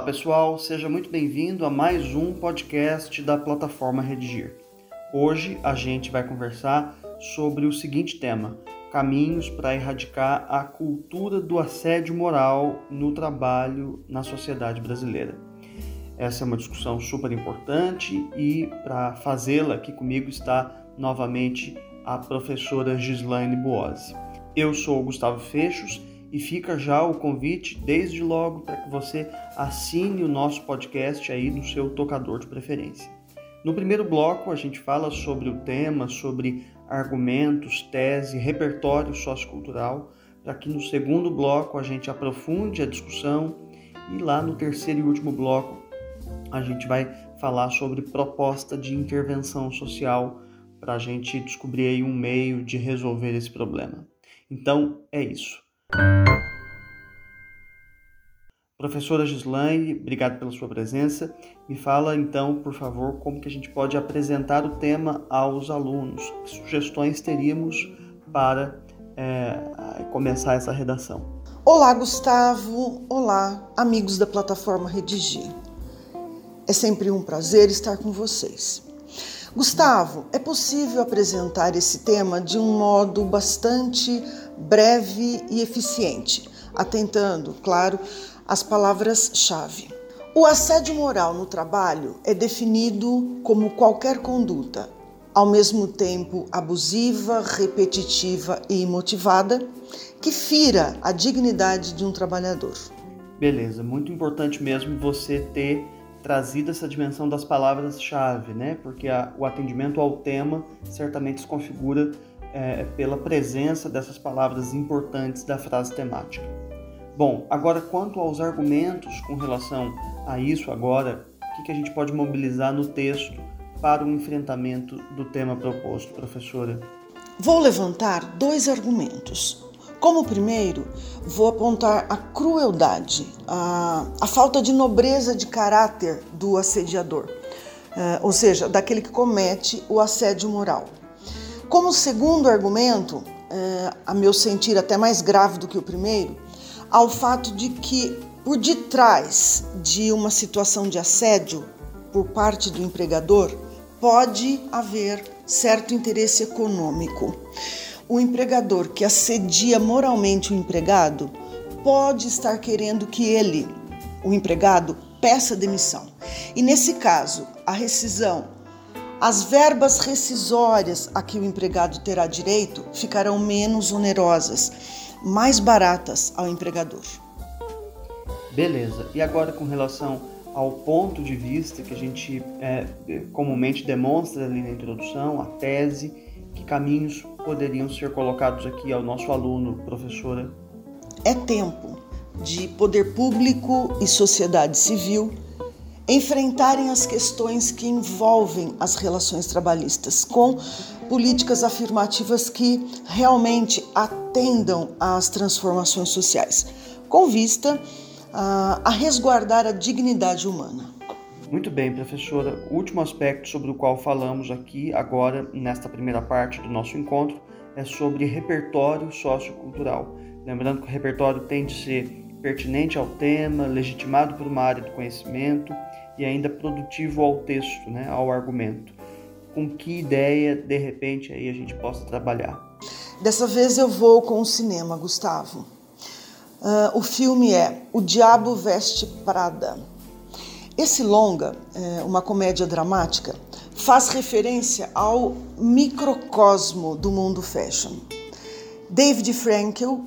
Olá pessoal, seja muito bem-vindo a mais um podcast da plataforma Redigir. Hoje a gente vai conversar sobre o seguinte tema: caminhos para erradicar a cultura do assédio moral no trabalho na sociedade brasileira. Essa é uma discussão super importante e para fazê-la aqui comigo está novamente a professora Gislaine Boazzi. Eu sou Gustavo Fechos e fica já o convite desde logo para que você assine o nosso podcast aí no seu tocador de preferência. No primeiro bloco a gente fala sobre o tema, sobre argumentos, tese, repertório sociocultural, para que no segundo bloco a gente aprofunde a discussão e lá no terceiro e último bloco a gente vai falar sobre proposta de intervenção social para a gente descobrir aí um meio de resolver esse problema. Então é isso. Professora Gislaine, obrigado pela sua presença. Me fala então, por favor, como que a gente pode apresentar o tema aos alunos. Que sugestões teríamos para é, começar essa redação? Olá, Gustavo. Olá, amigos da plataforma Redigir. É sempre um prazer estar com vocês. Gustavo, é possível apresentar esse tema de um modo bastante breve e eficiente, atentando, claro, às palavras-chave. O assédio moral no trabalho é definido como qualquer conduta, ao mesmo tempo abusiva, repetitiva e imotivada, que fira a dignidade de um trabalhador. Beleza, muito importante mesmo você ter trazido essa dimensão das palavras-chave, né? Porque a, o atendimento ao tema certamente se configura é, pela presença dessas palavras importantes da frase temática. Bom, agora quanto aos argumentos com relação a isso agora, o que, que a gente pode mobilizar no texto para o enfrentamento do tema proposto, professora? Vou levantar dois argumentos. Como primeiro, vou apontar a crueldade, a, a falta de nobreza de caráter do assediador, é, ou seja, daquele que comete o assédio moral. Como segundo argumento, é, a meu sentir até mais grave do que o primeiro, ao fato de que por detrás de uma situação de assédio por parte do empregador pode haver certo interesse econômico. O empregador que assedia moralmente o empregado pode estar querendo que ele, o empregado, peça demissão. E nesse caso, a rescisão, as verbas rescisórias a que o empregado terá direito ficarão menos onerosas mais baratas ao empregador. Beleza. E agora com relação ao ponto de vista que a gente é, comumente demonstra ali na introdução, a tese, que caminhos poderiam ser colocados aqui ao nosso aluno, professora? É tempo de poder público e sociedade civil enfrentarem as questões que envolvem as relações trabalhistas com políticas afirmativas que realmente atendam às transformações sociais, com vista a, a resguardar a dignidade humana. Muito bem, professora. O último aspecto sobre o qual falamos aqui agora, nesta primeira parte do nosso encontro, é sobre repertório sociocultural. Lembrando que o repertório tem de ser pertinente ao tema, legitimado por uma área do conhecimento e ainda produtivo ao texto, né, ao argumento. Com que ideia, de repente, aí a gente possa trabalhar? Dessa vez eu vou com o cinema, Gustavo. Uh, o filme é O Diabo Veste Prada. Esse longa, é uma comédia dramática, faz referência ao microcosmo do mundo fashion. David Frankel,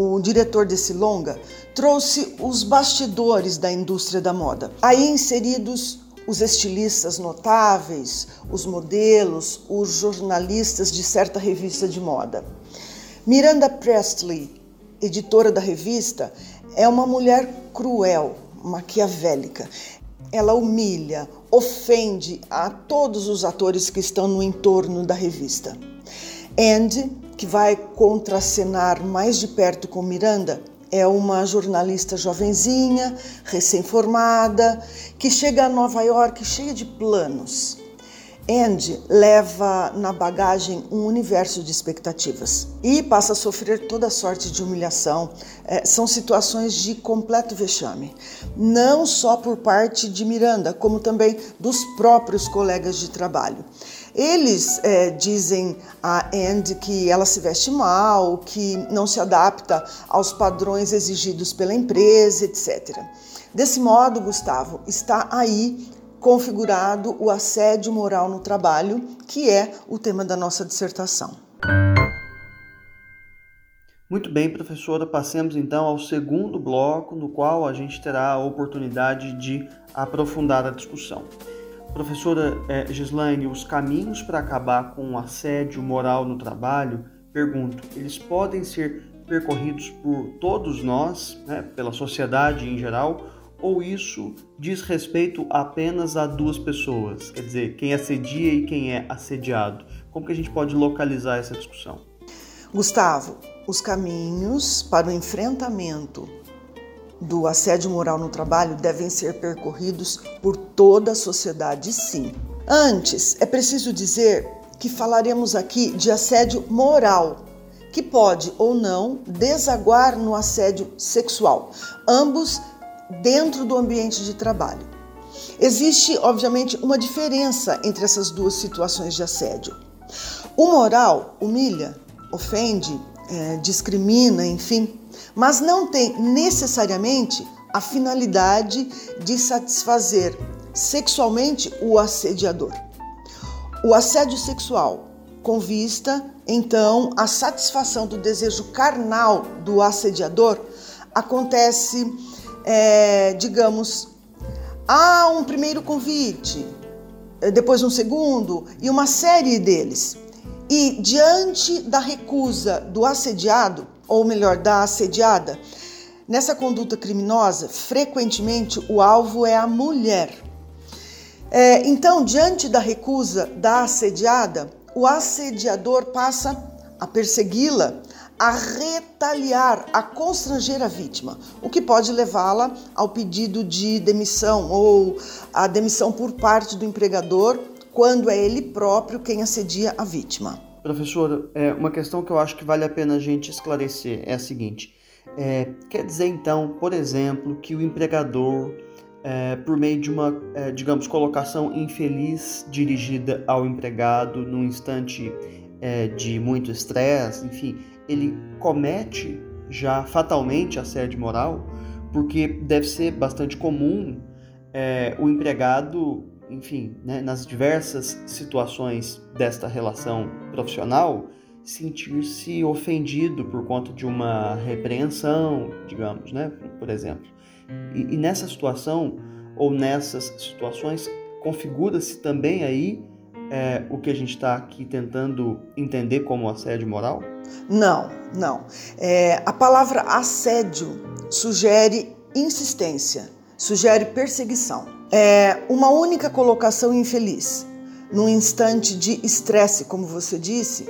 o diretor desse longa, trouxe os bastidores da indústria da moda. Aí inseridos os estilistas notáveis, os modelos, os jornalistas de certa revista de moda. Miranda Presley, editora da revista, é uma mulher cruel, maquiavélica. Ela humilha, ofende a todos os atores que estão no entorno da revista. Andy que vai contracenar mais de perto com Miranda é uma jornalista jovenzinha, recém-formada, que chega a Nova York cheia de planos. Andy leva na bagagem um universo de expectativas e passa a sofrer toda sorte de humilhação. É, são situações de completo vexame, não só por parte de Miranda, como também dos próprios colegas de trabalho. Eles é, dizem a Andy que ela se veste mal, que não se adapta aos padrões exigidos pela empresa, etc. Desse modo, Gustavo, está aí configurado o assédio moral no trabalho, que é o tema da nossa dissertação. Muito bem, professora, passemos então ao segundo bloco, no qual a gente terá a oportunidade de aprofundar a discussão. Professora eh, Gislaine, os caminhos para acabar com o assédio moral no trabalho, pergunto, eles podem ser percorridos por todos nós, né, pela sociedade em geral, ou isso diz respeito apenas a duas pessoas, quer dizer, quem assedia e quem é assediado? Como que a gente pode localizar essa discussão? Gustavo, os caminhos para o enfrentamento do assédio moral no trabalho devem ser percorridos por toda a sociedade, sim. Antes, é preciso dizer que falaremos aqui de assédio moral, que pode ou não desaguar no assédio sexual. Ambos dentro do ambiente de trabalho. Existe, obviamente, uma diferença entre essas duas situações de assédio. O moral humilha, ofende, é, discrimina, enfim, mas não tem necessariamente a finalidade de satisfazer sexualmente o assediador. O assédio sexual, com vista, então, à satisfação do desejo carnal do assediador, acontece é, digamos, há um primeiro convite, é, depois um segundo e uma série deles. E diante da recusa do assediado, ou melhor, da assediada, nessa conduta criminosa, frequentemente o alvo é a mulher. É, então, diante da recusa da assediada, o assediador passa a persegui-la, a retaliar, a constranger a vítima, o que pode levá-la ao pedido de demissão ou a demissão por parte do empregador quando é ele próprio quem assedia a vítima. Professora, é, uma questão que eu acho que vale a pena a gente esclarecer é a seguinte: é, quer dizer então, por exemplo, que o empregador, é, por meio de uma, é, digamos, colocação infeliz dirigida ao empregado num instante é, de muito estresse, enfim, ele comete já fatalmente assédio moral, porque deve ser bastante comum é, o empregado, enfim, né, nas diversas situações desta relação profissional, sentir-se ofendido por conta de uma repreensão, digamos, né, por exemplo. E, e nessa situação, ou nessas situações, configura-se também aí é, o que a gente está aqui tentando entender como assédio moral? Não, não. É, a palavra assédio sugere insistência, sugere perseguição. É uma única colocação infeliz, num instante de estresse, como você disse,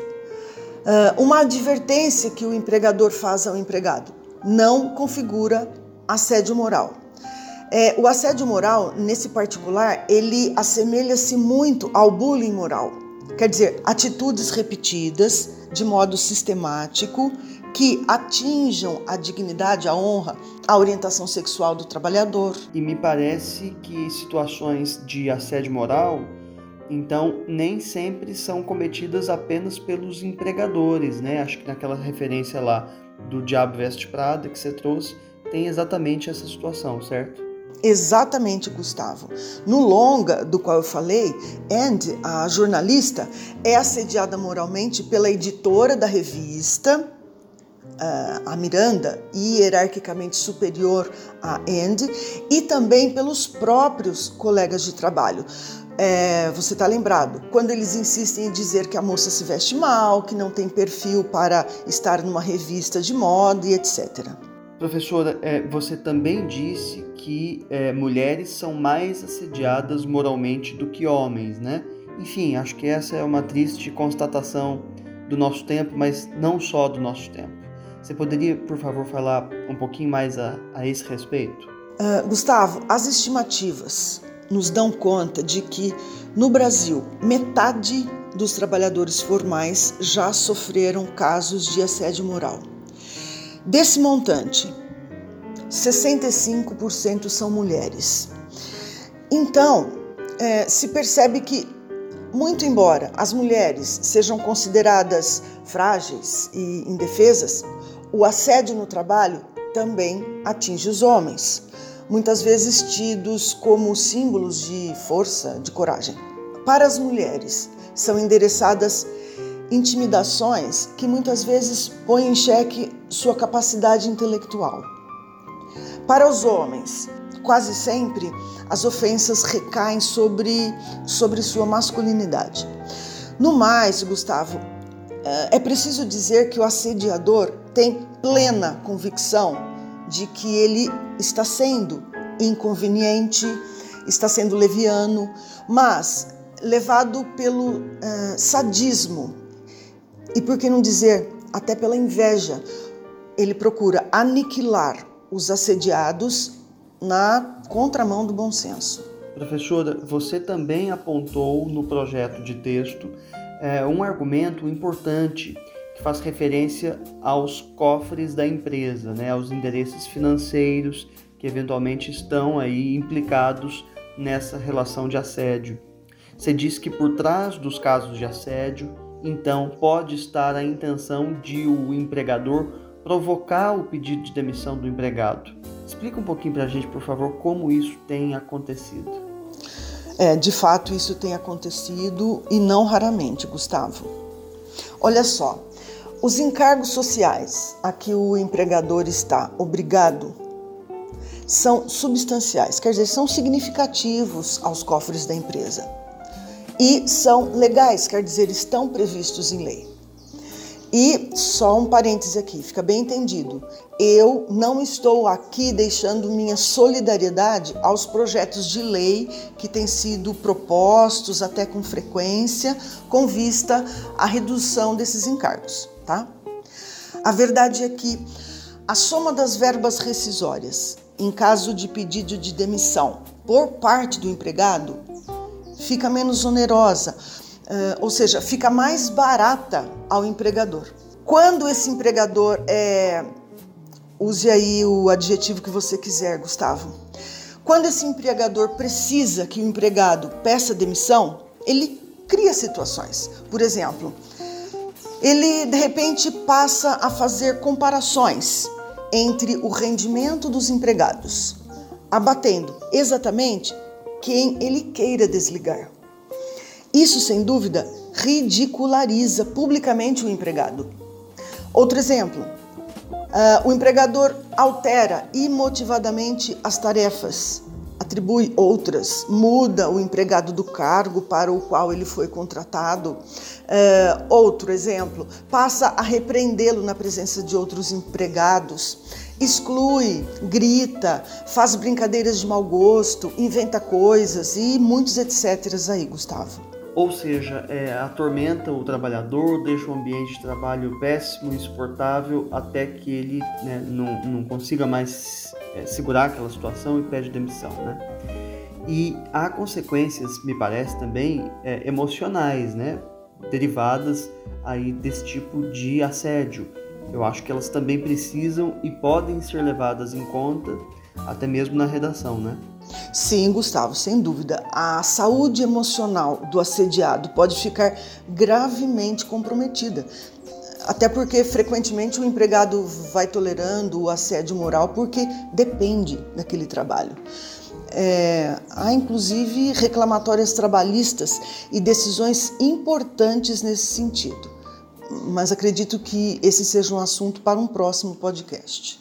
é, uma advertência que o empregador faz ao empregado não configura assédio moral. É, o assédio moral, nesse particular, ele assemelha-se muito ao bullying moral. Quer dizer, atitudes repetidas de modo sistemático que atinjam a dignidade, a honra, a orientação sexual do trabalhador. E me parece que situações de assédio moral, então, nem sempre são cometidas apenas pelos empregadores, né? Acho que naquela referência lá do Diabo Veste Prada que você trouxe, tem exatamente essa situação, certo? Exatamente, Gustavo. No longa do qual eu falei, Andy, a jornalista, é assediada moralmente pela editora da revista, eh, a Miranda, hierarquicamente superior a Andy, e também pelos próprios colegas de trabalho. É, você está lembrado? Quando eles insistem em dizer que a moça se veste mal, que não tem perfil para estar numa revista de moda e etc. Professora, é, você também disse que é, mulheres são mais assediadas moralmente do que homens, né? Enfim, acho que essa é uma triste constatação do nosso tempo, mas não só do nosso tempo. Você poderia, por favor, falar um pouquinho mais a, a esse respeito? Uh, Gustavo, as estimativas nos dão conta de que no Brasil metade dos trabalhadores formais já sofreram casos de assédio moral. Desse montante, 65% são mulheres. Então, é, se percebe que, muito embora as mulheres sejam consideradas frágeis e indefesas, o assédio no trabalho também atinge os homens, muitas vezes tidos como símbolos de força, de coragem. Para as mulheres, são endereçadas intimidações que muitas vezes põem em xeque sua capacidade intelectual. Para os homens, quase sempre as ofensas recaem sobre, sobre sua masculinidade. No mais, Gustavo, eh, é preciso dizer que o assediador tem plena convicção de que ele está sendo inconveniente, está sendo leviano, mas levado pelo uh, sadismo e, por que não dizer, até pela inveja, ele procura aniquilar os assediados na contramão do bom senso. Professora, você também apontou no projeto de texto é, um argumento importante que faz referência aos cofres da empresa, né, aos endereços financeiros que eventualmente estão aí implicados nessa relação de assédio. Você diz que por trás dos casos de assédio, então pode estar a intenção de o empregador provocar o pedido de demissão do empregado. Explica um pouquinho para a gente, por favor, como isso tem acontecido. É, de fato, isso tem acontecido e não raramente, Gustavo. Olha só, os encargos sociais a que o empregador está obrigado são substanciais, quer dizer, são significativos aos cofres da empresa e são legais, quer dizer, estão previstos em lei. E só um parêntese aqui, fica bem entendido. Eu não estou aqui deixando minha solidariedade aos projetos de lei que têm sido propostos até com frequência, com vista à redução desses encargos, tá? A verdade é que a soma das verbas rescisórias em caso de pedido de demissão por parte do empregado fica menos onerosa, uh, ou seja, fica mais barata ao empregador. Quando esse empregador é. Use aí o adjetivo que você quiser, Gustavo. Quando esse empregador precisa que o empregado peça demissão, ele cria situações. Por exemplo, ele de repente passa a fazer comparações entre o rendimento dos empregados, abatendo exatamente quem ele queira desligar. Isso, sem dúvida, ridiculariza publicamente o empregado. Outro exemplo: uh, o empregador altera imotivadamente as tarefas, atribui outras, muda o empregado do cargo para o qual ele foi contratado. Uh, outro exemplo: passa a repreendê-lo na presença de outros empregados exclui, grita, faz brincadeiras de mau gosto, inventa coisas e muitos etc. aí, Gustavo. Ou seja, é, atormenta o trabalhador, deixa o ambiente de trabalho péssimo, insuportável, até que ele né, não, não, consiga mais é, segurar aquela situação e pede demissão. Né? E há consequências, me parece também, é, emocionais, né? derivadas aí desse tipo de assédio eu acho que elas também precisam e podem ser levadas em conta, até mesmo na redação, né? Sim, Gustavo, sem dúvida. A saúde emocional do assediado pode ficar gravemente comprometida. Até porque frequentemente o empregado vai tolerando o assédio moral porque depende daquele trabalho. É, há inclusive reclamatórias trabalhistas e decisões importantes nesse sentido mas acredito que esse seja um assunto para um próximo podcast.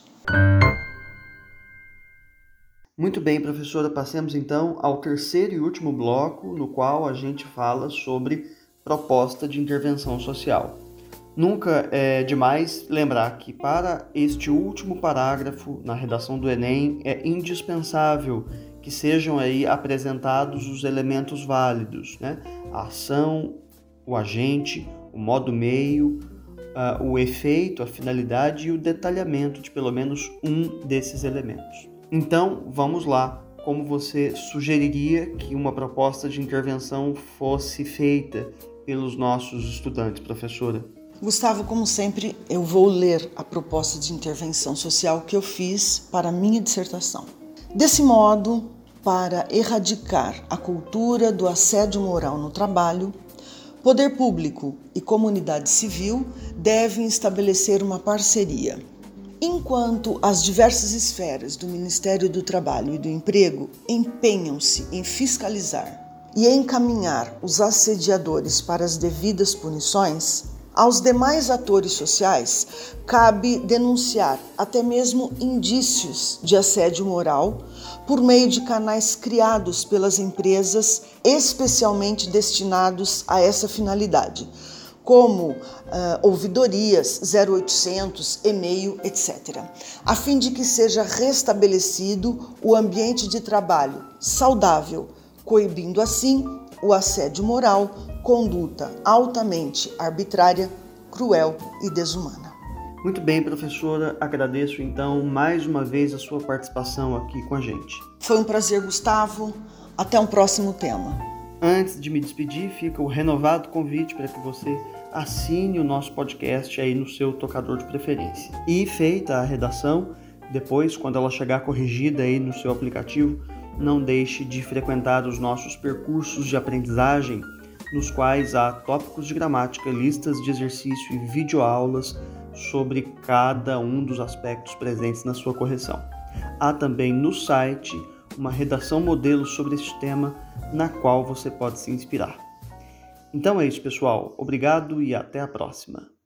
Muito bem, professora, passemos então ao terceiro e último bloco, no qual a gente fala sobre proposta de intervenção social. Nunca é demais lembrar que para este último parágrafo na redação do Enem é indispensável que sejam aí apresentados os elementos válidos, né? A ação, o agente, o modo meio, uh, o efeito, a finalidade e o detalhamento de pelo menos um desses elementos. Então, vamos lá como você sugeriria que uma proposta de intervenção fosse feita pelos nossos estudantes, professora? Gustavo, como sempre, eu vou ler a proposta de intervenção social que eu fiz para a minha dissertação. Desse modo, para erradicar a cultura do assédio moral no trabalho, poder público e comunidade civil devem estabelecer uma parceria. Enquanto as diversas esferas do Ministério do Trabalho e do Emprego empenham-se em fiscalizar e encaminhar os assediadores para as devidas punições, aos demais atores sociais cabe denunciar até mesmo indícios de assédio moral por meio de canais criados pelas empresas especialmente destinados a essa finalidade, como uh, ouvidorias, 0800, e-mail, etc., a fim de que seja restabelecido o ambiente de trabalho saudável, coibindo assim o assédio moral, conduta altamente arbitrária, cruel e desumana. Muito bem, professora. Agradeço então mais uma vez a sua participação aqui com a gente. Foi um prazer, Gustavo. Até um próximo tema. Antes de me despedir, fica o renovado convite para que você assine o nosso podcast aí no seu tocador de preferência. E feita a redação, depois, quando ela chegar corrigida aí no seu aplicativo, não deixe de frequentar os nossos percursos de aprendizagem, nos quais há tópicos de gramática, listas de exercício e videoaulas sobre cada um dos aspectos presentes na sua correção. Há também no site uma redação modelo sobre este tema na qual você pode se inspirar. Então é isso, pessoal. Obrigado e até a próxima.